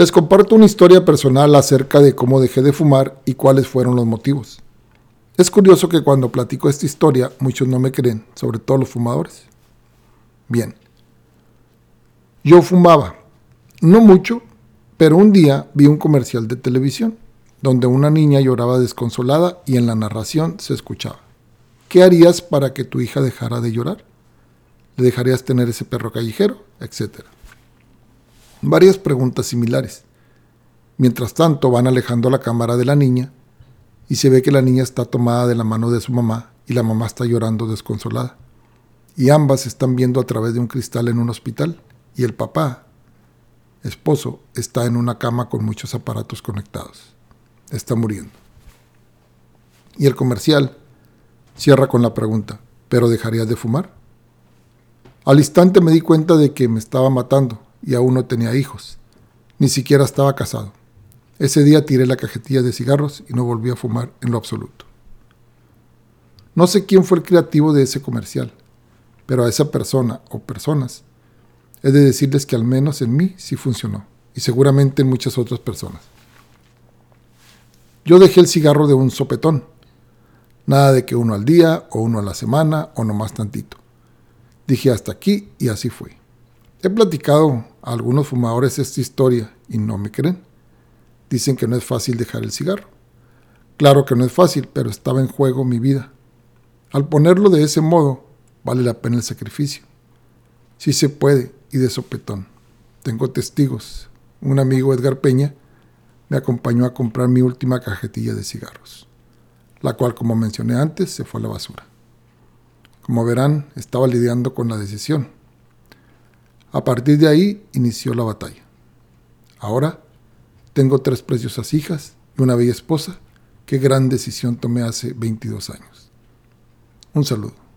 Les comparto una historia personal acerca de cómo dejé de fumar y cuáles fueron los motivos. Es curioso que cuando platico esta historia muchos no me creen, sobre todo los fumadores. Bien, yo fumaba, no mucho, pero un día vi un comercial de televisión donde una niña lloraba desconsolada y en la narración se escuchaba. ¿Qué harías para que tu hija dejara de llorar? ¿Le dejarías tener ese perro callejero? Etcétera. Varias preguntas similares. Mientras tanto van alejando la cámara de la niña y se ve que la niña está tomada de la mano de su mamá y la mamá está llorando desconsolada. Y ambas están viendo a través de un cristal en un hospital y el papá, esposo, está en una cama con muchos aparatos conectados. Está muriendo. Y el comercial cierra con la pregunta, ¿pero dejarías de fumar? Al instante me di cuenta de que me estaba matando y aún no tenía hijos. Ni siquiera estaba casado. Ese día tiré la cajetilla de cigarros y no volví a fumar en lo absoluto. No sé quién fue el creativo de ese comercial, pero a esa persona o personas he de decirles que al menos en mí sí funcionó y seguramente en muchas otras personas. Yo dejé el cigarro de un sopetón. Nada de que uno al día o uno a la semana o nomás tantito. Dije hasta aquí y así fue. He platicado algunos fumadores esta historia y no me creen. Dicen que no es fácil dejar el cigarro. Claro que no es fácil, pero estaba en juego mi vida. Al ponerlo de ese modo, vale la pena el sacrificio. Sí se puede y de sopetón. Tengo testigos. Un amigo, Edgar Peña, me acompañó a comprar mi última cajetilla de cigarros, la cual, como mencioné antes, se fue a la basura. Como verán, estaba lidiando con la decisión. A partir de ahí inició la batalla. Ahora tengo tres preciosas hijas y una bella esposa. Qué gran decisión tomé hace 22 años. Un saludo.